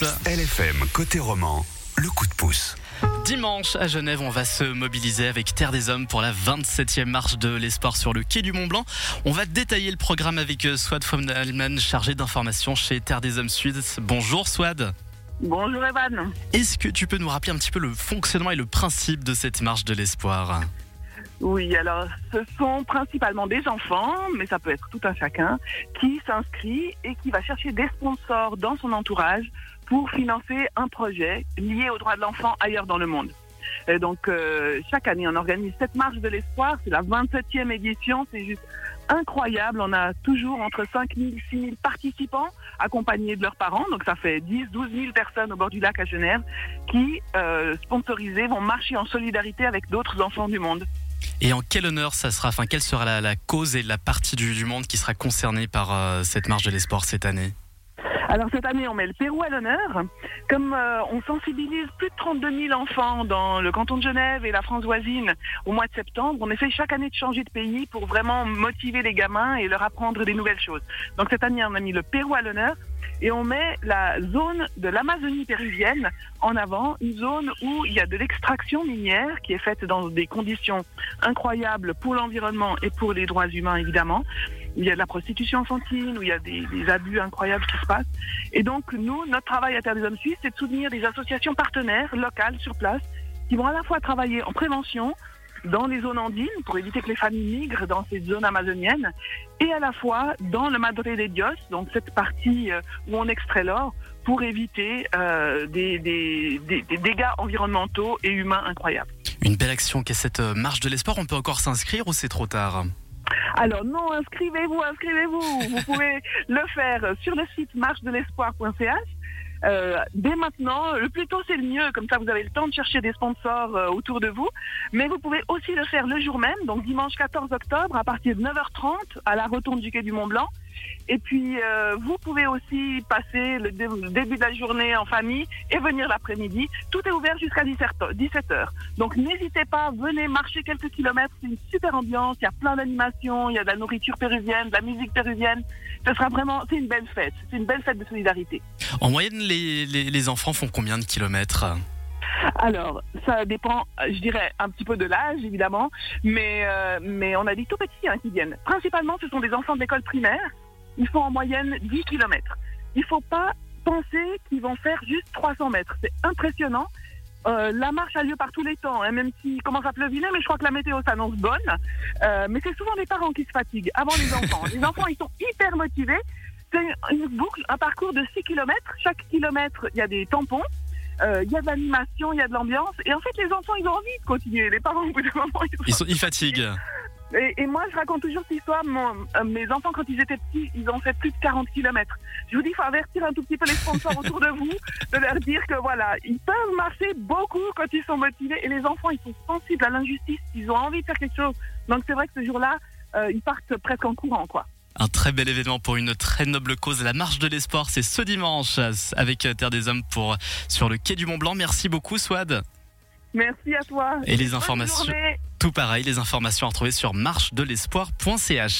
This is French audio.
LFM côté roman, le coup de pouce. Dimanche à Genève, on va se mobiliser avec Terre des Hommes pour la 27e marche de l'espoir sur le quai du Mont Blanc. On va détailler le programme avec euh, Swad von Allman, chargé d'information chez Terre des Hommes Sud. Bonjour Swad. Bonjour Evan. Est-ce que tu peux nous rappeler un petit peu le fonctionnement et le principe de cette marche de l'espoir? Oui, alors ce sont principalement des enfants, mais ça peut être tout un chacun, qui s'inscrit et qui va chercher des sponsors dans son entourage pour financer un projet lié aux droits de l'enfant ailleurs dans le monde. Et donc euh, chaque année, on organise cette marche de l'espoir, c'est la 27e édition, c'est juste incroyable. On a toujours entre 5 000 et 6 000 participants accompagnés de leurs parents. Donc ça fait 10 12 000 personnes au bord du lac à Genève qui, euh, sponsorisés, vont marcher en solidarité avec d'autres enfants du monde. Et en quel honneur ça sera Enfin, quelle sera la, cause et la partie du, du monde qui sera concernée par euh, cette marche de l'espoir cette année? Alors cette année, on met le Pérou à l'honneur. Comme euh, on sensibilise plus de 32 000 enfants dans le canton de Genève et la France voisine au mois de septembre, on essaye chaque année de changer de pays pour vraiment motiver les gamins et leur apprendre des nouvelles choses. Donc cette année, on a mis le Pérou à l'honneur et on met la zone de l'Amazonie péruvienne en avant, une zone où il y a de l'extraction minière qui est faite dans des conditions incroyables pour l'environnement et pour les droits humains évidemment. Il y a de la prostitution infantile, où il y a des, abus incroyables qui se passent. Et donc nous, notre travail à Terre des Hommes Suisses, c'est de soutenir des associations partenaires locales sur place qui vont à la fois travailler en prévention, dans les zones andines pour éviter que les familles migrent dans ces zones amazoniennes et à la fois dans le Madre de Dios, donc cette partie euh, où on extrait l'or pour éviter euh, des, des dégâts environnementaux et humains incroyables. Une belle action qu'est cette euh, marche de l'espoir. On peut encore s'inscrire ou c'est trop tard? Alors non, inscrivez-vous, inscrivez-vous. Vous pouvez le faire sur le site marchedelespoir.ch. Euh, dès maintenant, le plus tôt c'est le mieux, comme ça vous avez le temps de chercher des sponsors euh, autour de vous. Mais vous pouvez aussi le faire le jour même, donc dimanche 14 octobre à partir de 9h30 à la rotonde du quai du Mont Blanc. Et puis euh, vous pouvez aussi passer le, le début de la journée en famille et venir l'après-midi. Tout est ouvert jusqu'à 17h. Donc n'hésitez pas, venez marcher quelques kilomètres, c'est une super ambiance, il y a plein d'animations, il y a de la nourriture péruvienne, de la musique péruvienne. Ce sera vraiment, c'est une belle fête, c'est une belle fête de solidarité. En moyenne, les, les, les enfants font combien de kilomètres? Alors, ça dépend, je dirais, un petit peu de l'âge, évidemment, mais, euh, mais on a des tout petits hein, qui viennent. Principalement, ce sont des enfants de l'école primaire. Ils font en moyenne 10 kilomètres. Il faut pas penser qu'ils vont faire juste 300 mètres. C'est impressionnant. Euh, la marche a lieu par tous les temps, hein, même s'il commence à pleuviner, mais je crois que la météo s'annonce bonne. Euh, mais c'est souvent les parents qui se fatiguent avant les enfants. les enfants, ils sont hyper motivés. C'est une boucle, un parcours de 6 kilomètres. Chaque kilomètre, il y a des tampons. Euh, Il y a de l'animation, il y a de l'ambiance. Et en fait, les enfants, ils ont envie de continuer. Les parents, au bout d'un moment, ils, ils, sont, ils fatiguent. Et, et moi, je raconte toujours cette histoire. Mon, euh, mes enfants, quand ils étaient petits, ils ont fait plus de 40 kilomètres. Je vous dis, il faut avertir un tout petit peu les sponsors autour de vous, de leur dire que voilà, ils peuvent marcher beaucoup quand ils sont motivés. Et les enfants, ils sont sensibles à l'injustice. Ils ont envie de faire quelque chose. Donc c'est vrai que ce jour-là, euh, ils partent presque en courant, quoi. Un très bel événement pour une très noble cause. La marche de l'espoir, c'est ce dimanche avec Terre des Hommes pour sur le quai du Mont Blanc. Merci beaucoup, Swad. Merci à toi. Et les Bonne informations, journée. tout pareil, les informations à retrouver sur marchedelespoir.ch.